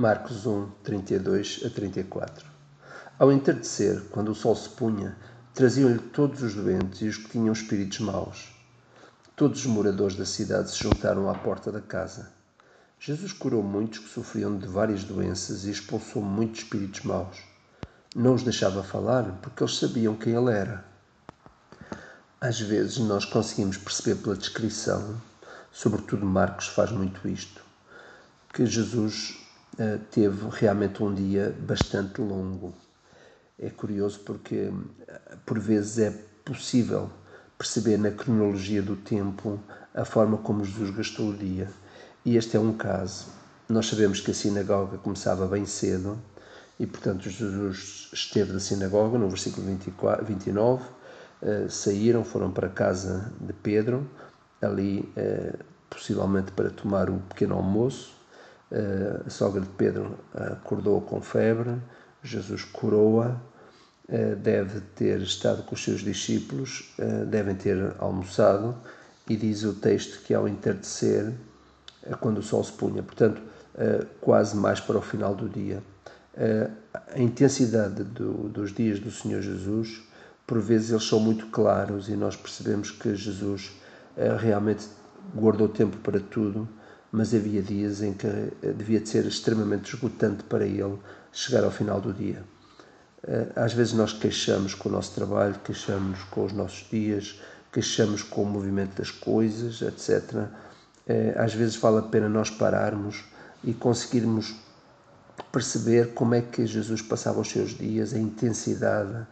Marcos 1, 32 a 34 Ao entardecer, quando o sol se punha, traziam-lhe todos os doentes e os que tinham espíritos maus. Todos os moradores da cidade se juntaram à porta da casa. Jesus curou muitos que sofriam de várias doenças e expulsou muitos espíritos maus. Não os deixava falar porque eles sabiam quem ele era. Às vezes nós conseguimos perceber pela descrição, sobretudo Marcos faz muito isto, que Jesus teve realmente um dia bastante longo. É curioso porque, eh, por vezes, é possível perceber na cronologia do tempo a forma como Jesus gastou o dia. E este é um caso. Nós sabemos que a sinagoga começava bem cedo e, portanto, Jesus esteve da sinagoga, no versículo 24, 29, uh, saíram, foram para a casa de Pedro, ali possivelmente para tomar o pequeno almoço. Eh, a sogra de Pedro acordou com febre, Jesus curou-a, eh, deve ter estado com os seus discípulos, eh, devem ter almoçado, e diz o texto que ao entardecer, quando o sol se punha, portanto, quase mais para o final do dia. A intensidade do, dos dias do Senhor Jesus, por vezes eles são muito claros e nós percebemos que Jesus realmente guardou tempo para tudo mas havia dias em que eh, devia de ser extremamente esgotante para ele chegar ao final do dia. Eh, às vezes nós queixamos com o nosso trabalho, queixamos com os nossos dias, queixamos com o movimento das coisas, etc. Eh, às vezes vale a pena nós pararmos e conseguirmos perceber como é que Jesus passava os seus dias, a intensidade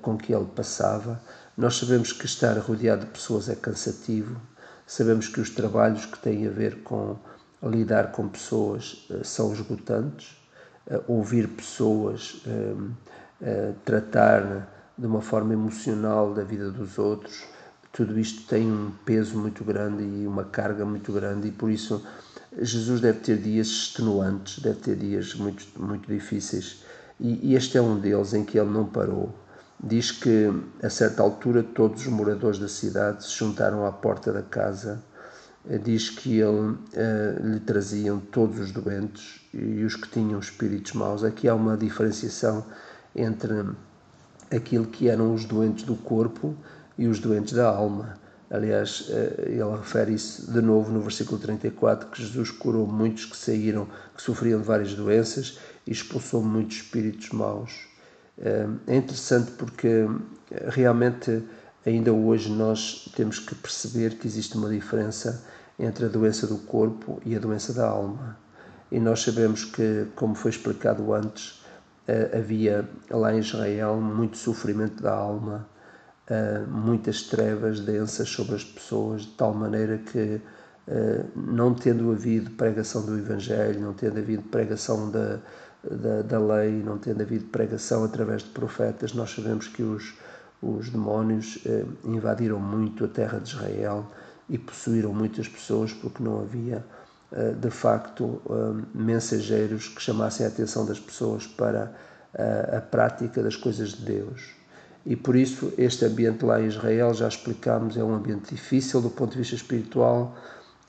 com que ele passava. Nós sabemos que estar rodeado de pessoas é cansativo, Sabemos que os trabalhos que têm a ver com lidar com pessoas eh, são esgotantes, eh, ouvir pessoas, eh, tratar de uma forma emocional da vida dos outros, tudo isto tem um peso muito grande e uma carga muito grande, e por isso Jesus deve ter dias extenuantes, deve ter dias muito, muito difíceis, e este é um deles em que ele não parou diz que a certa altura todos os moradores da cidade se juntaram à porta da casa. Eh, diz que ele eh, lhe traziam todos os doentes e os que tinham espíritos maus. Aqui há uma diferenciação entre aquilo que eram os doentes do corpo e os doentes da alma. Aliás, eh, ele refere isso de novo no versículo 34, que Jesus curou muitos que saíram, que sofriam de várias doenças e expulsou muitos espíritos maus. Eh, é interessante porque eh, realmente ainda hoje nós temos que perceber que existe uma diferença entre a doença do corpo e a doença da alma. E nós sabemos que, como foi explicado antes, eh, havia lá em Israel muito sofrimento da alma, muitas trevas densas sobre as pessoas, de tal maneira que, não tendo havido pregação do Evangelho, não tendo havido pregação da, da, da lei, não tendo havido pregação através de profetas, nós sabemos que os, os demónios eh, invadiram muito a terra de Israel e possuíram muitas pessoas porque não havia, eh, de facto, eh, mensageiros que chamassem a atenção das pessoas para a, a prática das coisas de Deus. E por isso, este ambiente lá em Israel, já explicámos, é um ambiente difícil do ponto de vista espiritual,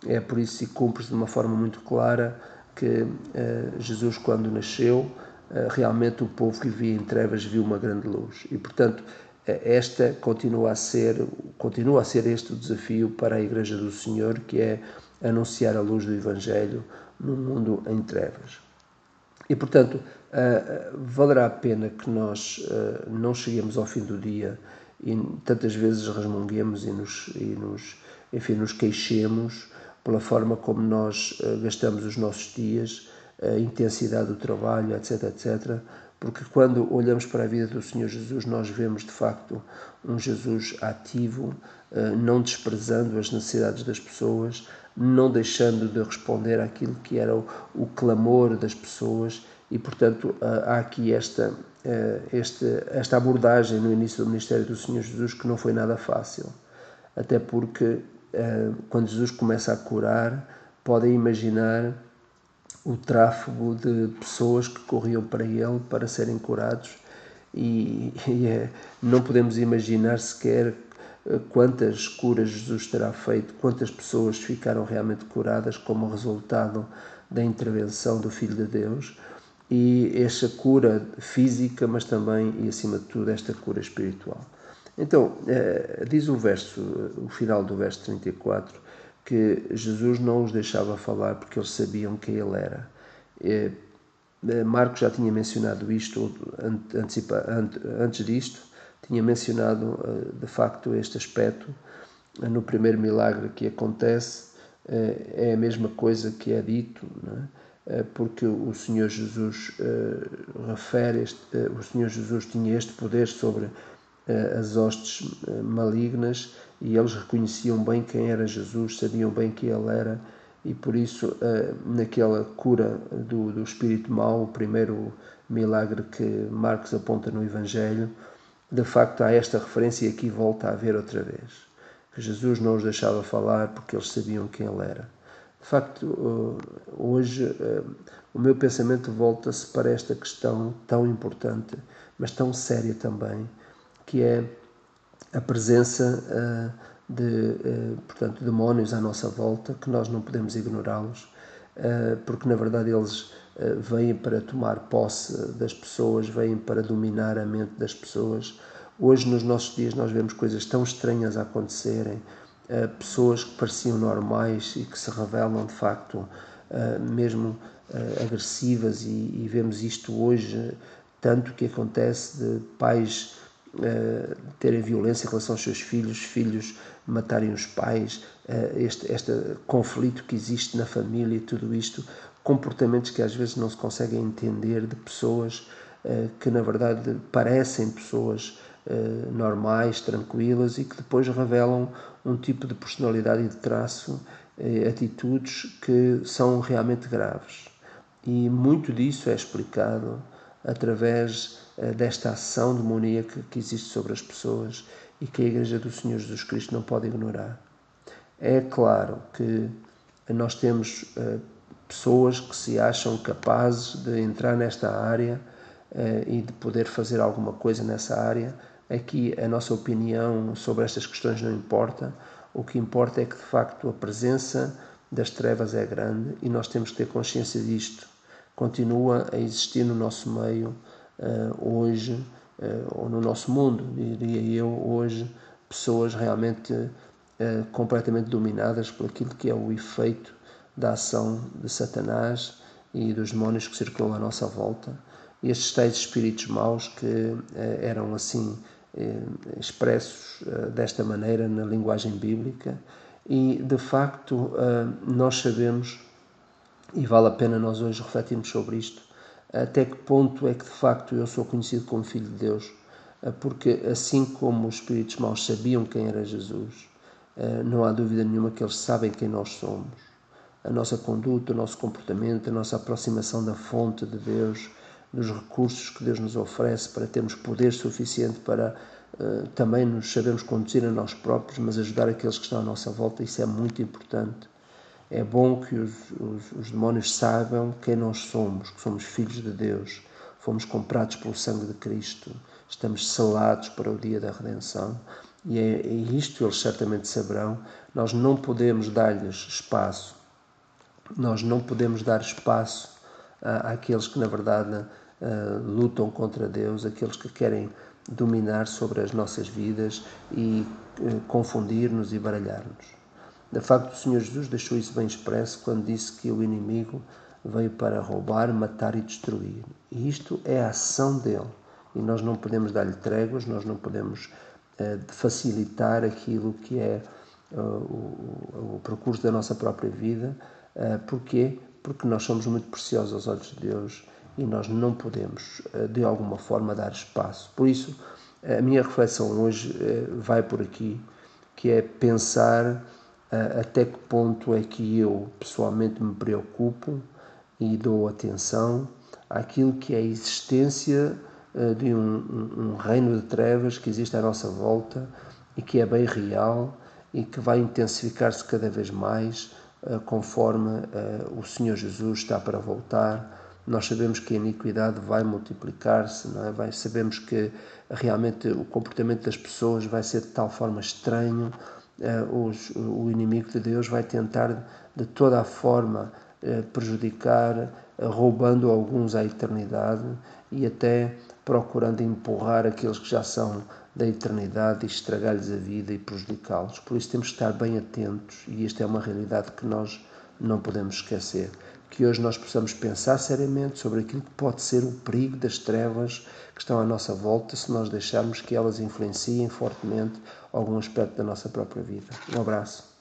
é por isso que cumpre-se de uma forma muito clara que eh, Jesus, quando nasceu, eh, realmente o povo que vivia em trevas viu uma grande luz. E, portanto, eh, esta continua a ser, continua a ser este o desafio para a Igreja do Senhor, que é anunciar a luz do Evangelho num mundo em trevas. E, portanto, valerá a pena que nós não cheguemos ao fim do dia e tantas vezes resmunguemos e nos, e nos, enfim, nos queixemos pela forma como nós uh, gastamos os nossos dias, a intensidade do trabalho, etc, etc. Porque quando olhamos para a vida do Senhor Jesus, nós vemos de facto um Jesus ativo, uh, não desprezando as necessidades das pessoas, não deixando de responder àquilo que era o, o clamor das pessoas e, portanto, uh, há aqui esta, esta, abordagem no início do ministério do Senhor Jesus que não foi nada fácil. Até porque eh, quando Jesus começa a curar, podem imaginar o tráfego de pessoas que corriam para ele para serem curados e, e é, não podemos imaginar sequer eh, quantas curas Jesus terá feito, quantas pessoas ficaram realmente curadas como resultado da intervenção do Filho de Deus e esta cura física, mas também e acima de tudo esta cura espiritual. Então, eh, diz o verso, o final do verso 34, que Jesus não os deixava falar porque eles sabiam quem ele era. Eh, eh, Marcos já tinha mencionado isto antes disto, tinha mencionado de facto este aspecto no primeiro milagre que acontece, é a mesma coisa que é dito, é? porque o Senhor Jesus refere, este, o Senhor Jesus tinha este poder sobre as hostes eh, malignas e eles reconheciam bem quem era Jesus, sabiam bem que ele era e por isso eh, naquela cura do, do espírito mau, o primeiro milagre que Marcos aponta no Evangelho, de facto há esta referência e aqui volta a haver outra vez. Que Jesus não os deixava falar porque eles sabiam quem ele era. De facto, hoje o meu pensamento volta-se para esta questão tão importante, mas tão séria também, que é a presença uh, de uh, portanto, demónios à nossa volta, que nós não podemos ignorá-los, uh, porque na verdade eles vêm para tomar posse das pessoas, vêm para dominar a mente das pessoas. Hoje, nos nossos dias, nós vemos coisas tão estranhas a acontecerem, pessoas que pareciam normais e que se revelam de facto mesmo agressivas, e, e vemos isto hoje, tanto que acontece de pais uh, terem violência em relação aos seus filhos, filhos matarem os pais, uh, este, este conflito que existe na família tudo isto, comportamentos que às vezes não se conseguem entender de pessoas uh, que na verdade parecem pessoas normais, tranquilas e que depois revelam um tipo de personalidade e de traço, atitudes que são realmente graves. E muito disso é explicado através eh, desta ação demoníaca que existe sobre as pessoas e que a Igreja do Senhor Jesus Cristo não pode ignorar. É claro que nós temos uh, pessoas que se acham capazes de entrar nesta área uh, e de poder fazer alguma coisa nessa área. Aqui a nossa opinião sobre estas questões não importa. O que importa é que de facto a presença das trevas é grande e nós temos que ter consciência disto continua a existir no nosso meio hoje, uh, ou no nosso mundo, diria eu, hoje, pessoas realmente uh, completamente dominadas por aquilo que é o efeito da ação de Satanás e dos demónios que circulam à nossa volta. Estes tais espíritos maus que eram assim expressos desta maneira na linguagem bíblica, e de facto nós sabemos e vale a pena nós hoje refletirmos sobre isto. Até que ponto é que de facto eu sou conhecido como Filho de Deus? Ah, porque assim como os espíritos maus sabiam quem era Jesus, ah, não há dúvida nenhuma que eles sabem quem nós somos. A nossa conduta, o nosso comportamento, a nossa aproximação da fonte de Deus, dos recursos que Deus nos oferece para termos poder suficiente para uh, também nos sabermos conduzir a nós próprios, mas ajudar aqueles que estão à nossa volta, isso é muito importante. É bom que os, os, os demónios saibam quem nós somos, que somos filhos de Deus, fomos comprados pelo sangue de Cristo, estamos selados para o dia da redenção. E é, é isto eles certamente saberão. Nós não podemos dar-lhes espaço, nós não podemos dar espaço àqueles que, na verdade, lutam contra Deus, aqueles que querem dominar sobre as nossas vidas e eh, confundir-nos e baralhar-nos. De facto, o Senhor Jesus deixou isso bem expresso quando disse que o inimigo veio para roubar, matar e destruir. E isto é a ação dele. E nós não podemos dar-lhe tréguas, nós não podemos uh, facilitar aquilo que é uh, o, o, percurso da nossa própria vida. Uh, porquê? Porque nós somos muito preciosos aos olhos de Deus e nós não podemos, de alguma forma, dar espaço. Por isso, a minha reflexão hoje vai por aqui, que é pensar até que ponto é que eu pessoalmente me preocupo e dou atenção àquilo que é a existência eh, de um, um, reino de trevas que existe à nossa volta e que é bem real e que vai intensificar-se cada vez mais eh, conforme eh, o Senhor Jesus está para voltar. Nós sabemos que a iniquidade vai multiplicar-se, não é? vai, sabemos que realmente o comportamento das pessoas vai ser de tal forma estranho, os, o inimigo de Deus vai tentar de toda a forma prejudicar, roubando alguns à eternidade e até procurando empurrar aqueles que já são da eternidade e estragar-lhes a vida e prejudicá-los. Por isso temos que estar bem atentos e esta é uma realidade que nós não podemos esquecer. Que hoje nós possamos pensar seriamente sobre aquilo que pode ser o perigo das trevas que estão à nossa volta se nós deixarmos que elas influenciem fortemente algum aspecto da nossa própria vida. Um abraço.